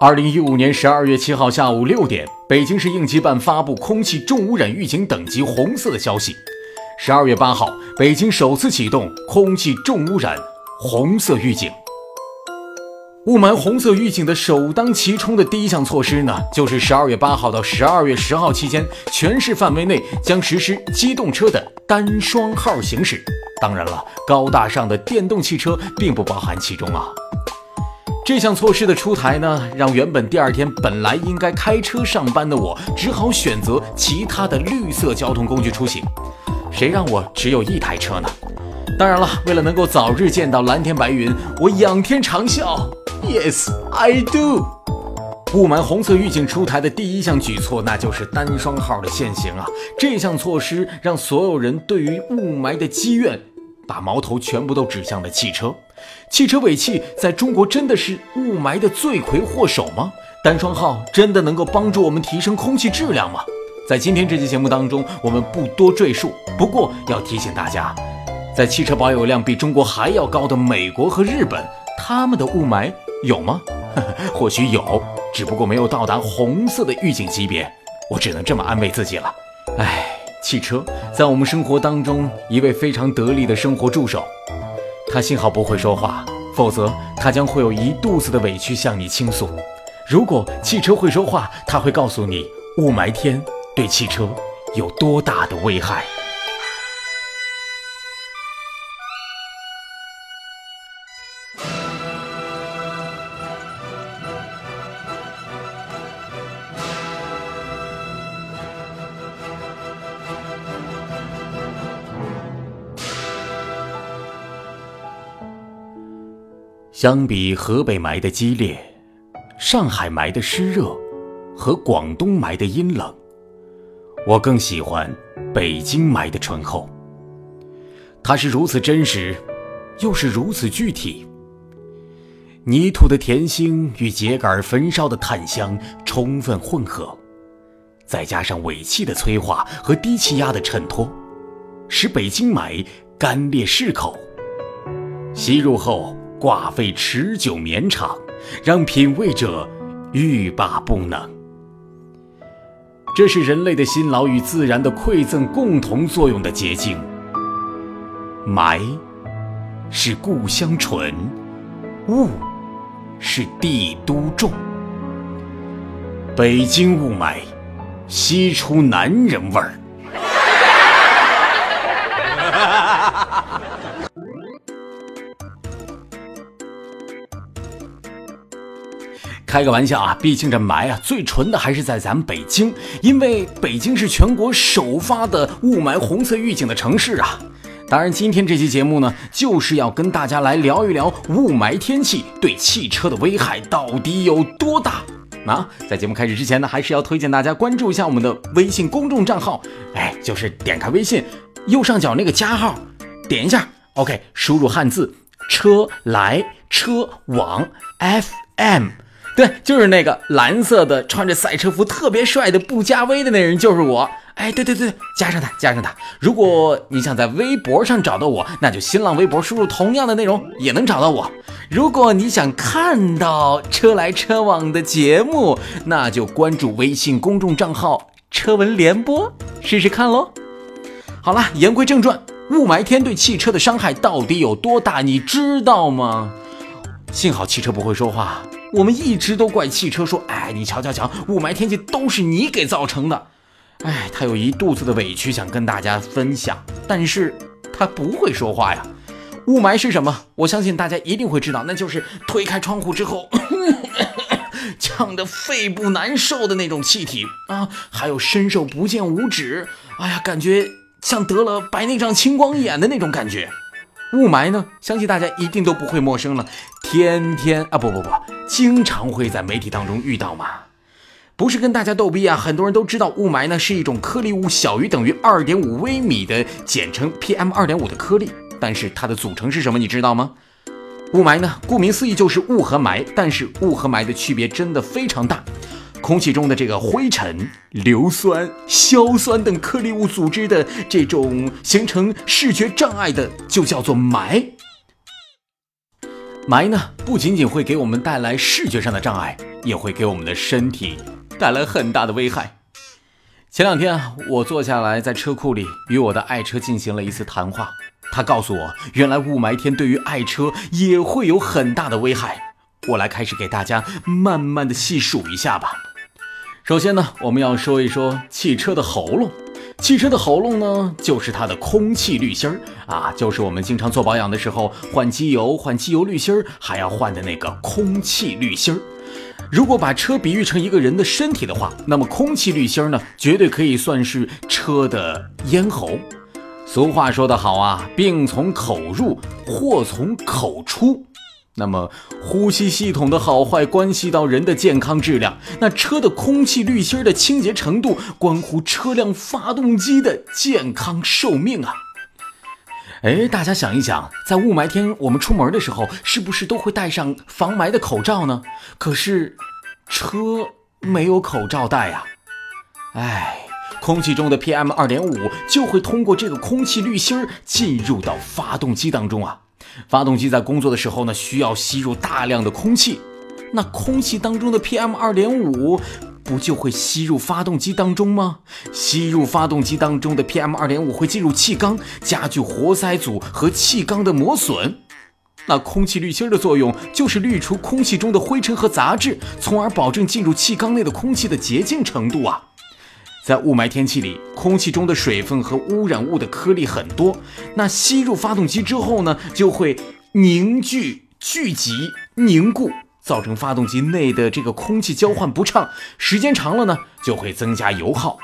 二零一五年十二月七号下午六点，北京市应急办发布空气重污染预警等级红色的消息。十二月八号，北京首次启动空气重污染红色预警。雾霾红色预警的首当其冲的第一项措施呢，就是十二月八号到十二月十号期间，全市范围内将实施机动车的单双号行驶。当然了，高大上的电动汽车并不包含其中啊。这项措施的出台呢，让原本第二天本来应该开车上班的我，只好选择其他的绿色交通工具出行。谁让我只有一台车呢？当然了，为了能够早日见到蓝天白云，我仰天长啸。Yes, I do。雾霾红色预警出台的第一项举措，那就是单双号的限行啊！这项措施让所有人对于雾霾的积怨，把矛头全部都指向了汽车。汽车尾气在中国真的是雾霾的罪魁祸首吗？单双号真的能够帮助我们提升空气质量吗？在今天这期节目当中，我们不多赘述。不过要提醒大家，在汽车保有量比中国还要高的美国和日本，他们的雾霾。有吗？或许有，只不过没有到达红色的预警级别。我只能这么安慰自己了。唉，汽车在我们生活当中一位非常得力的生活助手。他幸好不会说话，否则他将会有一肚子的委屈向你倾诉。如果汽车会说话，他会告诉你雾霾天对汽车有多大的危害。相比河北霾的激烈，上海霾的湿热，和广东霾的阴冷，我更喜欢北京霾的醇厚。它是如此真实，又是如此具体。泥土的甜腥与秸秆焚烧的炭香充分混合，再加上尾气的催化和低气压的衬托，使北京霾干裂适口，吸入后。挂肺持久绵长，让品味者欲罢不能。这是人类的辛劳与自然的馈赠共同作用的结晶。霾是故乡醇，雾是帝都重。北京雾霾，吸出男人味儿。开个玩笑啊，毕竟这霾啊最纯的还是在咱们北京，因为北京是全国首发的雾霾红色预警的城市啊。当然，今天这期节目呢，就是要跟大家来聊一聊雾霾天气对汽车的危害到底有多大。那在节目开始之前呢，还是要推荐大家关注一下我们的微信公众账号，哎，就是点开微信右上角那个加号，点一下，OK，输入汉字车来车往 FM。对，就是那个蓝色的，穿着赛车服特别帅的不加微的那人，就是我。哎，对对对，加上他，加上他。如果你想在微博上找到我，那就新浪微博输入同样的内容也能找到我。如果你想看到车来车往的节目，那就关注微信公众账号“车闻联播”，试试看喽。好了，言归正传，雾霾天对汽车的伤害到底有多大，你知道吗？幸好汽车不会说话。我们一直都怪汽车，说：“哎，你瞧瞧瞧，雾霾天气都是你给造成的。”哎，他有一肚子的委屈想跟大家分享，但是他不会说话呀。雾霾是什么？我相信大家一定会知道，那就是推开窗户之后，呛得肺部难受的那种气体啊，还有伸手不见五指，哎呀，感觉像得了白内障、青光眼的那种感觉。雾霾呢，相信大家一定都不会陌生了，天天啊，不不不，经常会在媒体当中遇到嘛。不是跟大家逗逼啊，很多人都知道雾霾呢是一种颗粒物小于等于二点五微米的，简称 PM 二点五的颗粒。但是它的组成是什么，你知道吗？雾霾呢，顾名思义就是雾和霾，但是雾和霾的区别真的非常大。空气中的这个灰尘、硫酸、硝酸等颗粒物组织的这种形成视觉障碍的，就叫做霾。霾呢，不仅仅会给我们带来视觉上的障碍，也会给我们的身体带来很大的危害。前两天啊，我坐下来在车库里与我的爱车进行了一次谈话，他告诉我，原来雾霾天对于爱车也会有很大的危害。我来开始给大家慢慢的细数一下吧。首先呢，我们要说一说汽车的喉咙。汽车的喉咙呢，就是它的空气滤芯儿啊，就是我们经常做保养的时候换机油、换机油滤芯儿还要换的那个空气滤芯儿。如果把车比喻成一个人的身体的话，那么空气滤芯儿呢，绝对可以算是车的咽喉。俗话说得好啊，病从口入，祸从口出。那么，呼吸系统的好坏关系到人的健康质量。那车的空气滤芯的清洁程度，关乎车辆发动机的健康寿命啊！哎，大家想一想，在雾霾天我们出门的时候，是不是都会戴上防霾的口罩呢？可是，车没有口罩戴呀！哎，空气中的 PM 二点五就会通过这个空气滤芯儿进入到发动机当中啊。发动机在工作的时候呢，需要吸入大量的空气，那空气当中的 PM 二点五不就会吸入发动机当中吗？吸入发动机当中的 PM 二点五会进入气缸，加剧活塞组和气缸的磨损。那空气滤芯的作用就是滤除空气中的灰尘和杂质，从而保证进入气缸内的空气的洁净程度啊。在雾霾天气里，空气中的水分和污染物的颗粒很多，那吸入发动机之后呢，就会凝聚、聚集、凝固，造成发动机内的这个空气交换不畅，时间长了呢，就会增加油耗。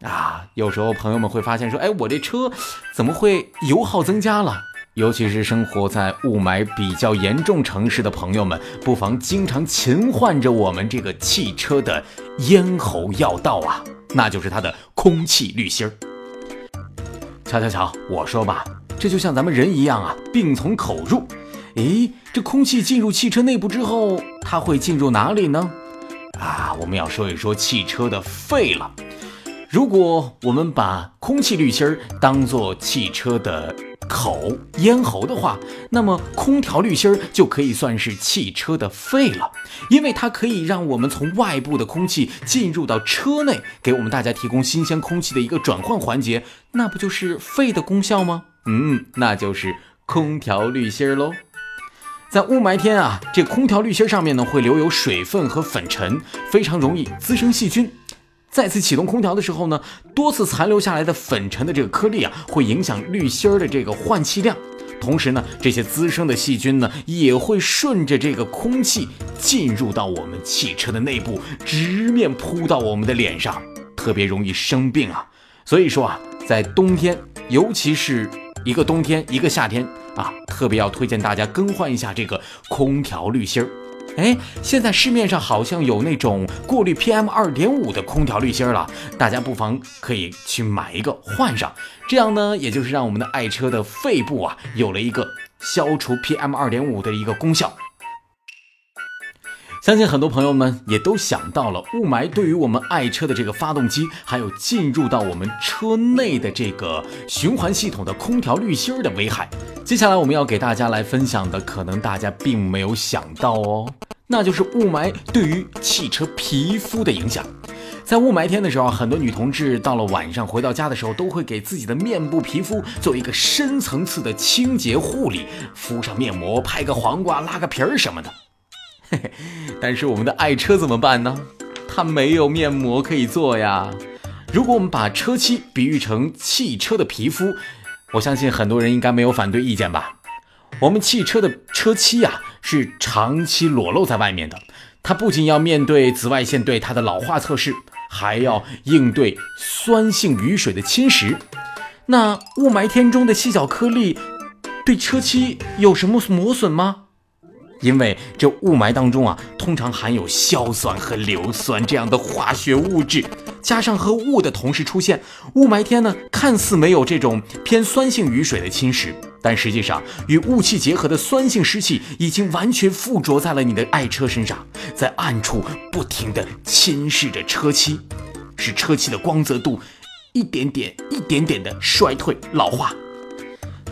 啊，有时候朋友们会发现说，哎，我这车怎么会油耗增加了？尤其是生活在雾霾比较严重城市的朋友们，不妨经常勤换着我们这个汽车的咽喉要道啊。那就是它的空气滤芯儿。瞧瞧瞧，我说吧，这就像咱们人一样啊，病从口入。诶，这空气进入汽车内部之后，它会进入哪里呢？啊，我们要说一说汽车的肺了。如果我们把空气滤芯儿当做汽车的口咽喉的话，那么空调滤芯儿就可以算是汽车的肺了，因为它可以让我们从外部的空气进入到车内，给我们大家提供新鲜空气的一个转换环节，那不就是肺的功效吗？嗯，那就是空调滤芯儿喽。在雾霾天啊，这空调滤芯上面呢会留有水分和粉尘，非常容易滋生细菌。再次启动空调的时候呢，多次残留下来的粉尘的这个颗粒啊，会影响滤芯儿的这个换气量。同时呢，这些滋生的细菌呢，也会顺着这个空气进入到我们汽车的内部，直面扑到我们的脸上，特别容易生病啊。所以说啊，在冬天，尤其是一个冬天一个夏天啊，特别要推荐大家更换一下这个空调滤芯儿。哎，现在市面上好像有那种过滤 PM 二点五的空调滤芯了，大家不妨可以去买一个换上，这样呢，也就是让我们的爱车的肺部啊有了一个消除 PM 二点五的一个功效。相信很多朋友们也都想到了雾霾对于我们爱车的这个发动机，还有进入到我们车内的这个循环系统的空调滤芯的危害。接下来我们要给大家来分享的，可能大家并没有想到哦，那就是雾霾对于汽车皮肤的影响。在雾霾天的时候，很多女同志到了晚上回到家的时候，都会给自己的面部皮肤做一个深层次的清洁护理，敷上面膜，拍个黄瓜，拉个皮儿什么的。嘿嘿，但是我们的爱车怎么办呢？它没有面膜可以做呀。如果我们把车漆比喻成汽车的皮肤，我相信很多人应该没有反对意见吧。我们汽车的车漆呀，是长期裸露在外面的，它不仅要面对紫外线对它的老化测试，还要应对酸性雨水的侵蚀。那雾霾天中的细小颗粒，对车漆有什么磨损吗？因为这雾霾当中啊，通常含有硝酸和硫酸这样的化学物质，加上和雾的同时出现，雾霾天呢，看似没有这种偏酸性雨水的侵蚀，但实际上与雾气结合的酸性湿气已经完全附着在了你的爱车身上，在暗处不停地侵蚀着车漆，使车漆的光泽度一点点、一点点的衰退老化。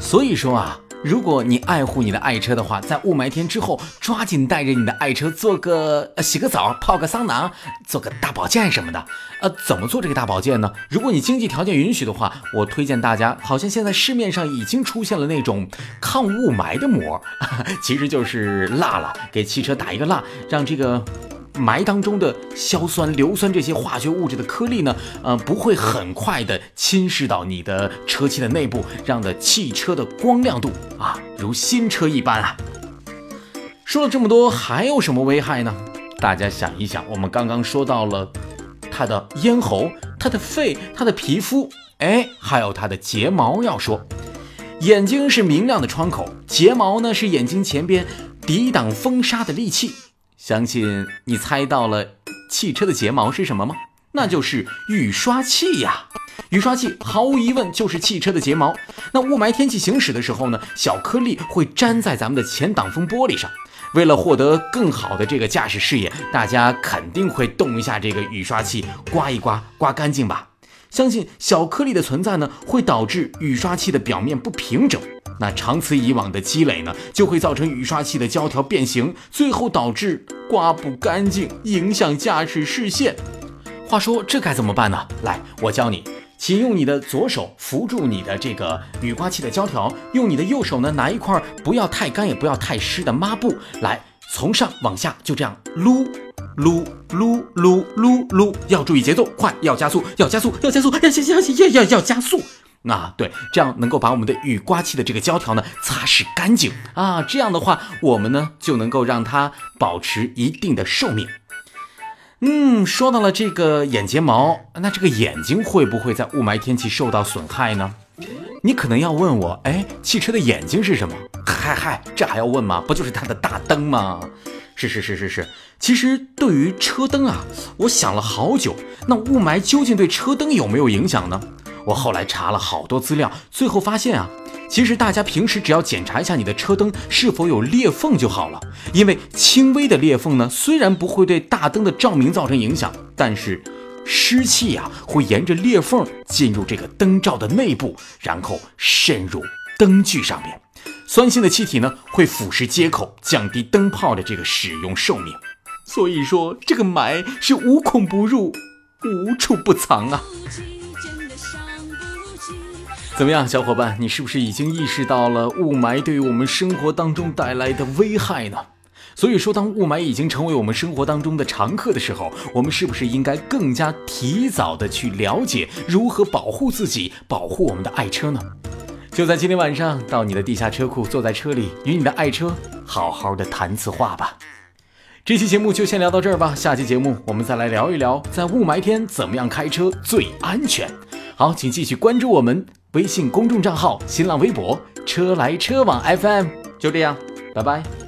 所以说啊。如果你爱护你的爱车的话，在雾霾天之后，抓紧带着你的爱车做个呃洗个澡、泡个桑拿、做个大保健什么的。呃，怎么做这个大保健呢？如果你经济条件允许的话，我推荐大家，好像现在市面上已经出现了那种抗雾霾的膜，其实就是蜡了，给汽车打一个蜡，让这个。霾当中的硝酸、硫酸这些化学物质的颗粒呢，呃，不会很快的侵蚀到你的车漆的内部，让的汽车的光亮度啊，如新车一般啊。说了这么多，还有什么危害呢？大家想一想，我们刚刚说到了它的咽喉、它的肺、它的皮肤，哎，还有它的睫毛。要说，眼睛是明亮的窗口，睫毛呢是眼睛前边抵挡风沙的利器。相信你猜到了，汽车的睫毛是什么吗？那就是雨刷器呀！雨刷器毫无疑问就是汽车的睫毛。那雾霾天气行驶的时候呢，小颗粒会粘在咱们的前挡风玻璃上。为了获得更好的这个驾驶视野，大家肯定会动一下这个雨刷器，刮一刮，刮干净吧。相信小颗粒的存在呢，会导致雨刷器的表面不平整。那长此以往的积累呢，就会造成雨刷器的胶条变形，最后导致刮不干净，影响驾驶视线。话说这该怎么办呢？来，我教你，请用你的左手扶住你的这个雨刮器的胶条，用你的右手呢拿一块不要太干也不要太湿的抹布，来从上往下就这样撸噜噜噜噜噜，要注意节奏，快，要加速，要加速，要加速，要加要要要要加速。啊，对，这样能够把我们的雨刮器的这个胶条呢擦拭干净啊，这样的话，我们呢就能够让它保持一定的寿命。嗯，说到了这个眼睫毛，那这个眼睛会不会在雾霾天气受到损害呢？你可能要问我，哎，汽车的眼睛是什么？嗨嗨，这还要问吗？不就是它的大灯吗？是是是是是。其实对于车灯啊，我想了好久，那雾霾究竟对车灯有没有影响呢？我后来查了好多资料，最后发现啊，其实大家平时只要检查一下你的车灯是否有裂缝就好了。因为轻微的裂缝呢，虽然不会对大灯的照明造成影响，但是湿气呀会沿着裂缝进入这个灯罩的内部，然后渗入灯具上面。酸性的气体呢会腐蚀接口，降低灯泡的这个使用寿命。所以说，这个霾是无孔不入，无处不藏啊。怎么样，小伙伴，你是不是已经意识到了雾霾对于我们生活当中带来的危害呢？所以说，当雾霾已经成为我们生活当中的常客的时候，我们是不是应该更加提早的去了解如何保护自己，保护我们的爱车呢？就在今天晚上，到你的地下车库，坐在车里，与你的爱车好好的谈次话吧。这期节目就先聊到这儿吧，下期节目我们再来聊一聊，在雾霾天怎么样开车最安全。好，请继续关注我们。微信公众账号，新浪微博，车来车往 FM，就这样，拜拜。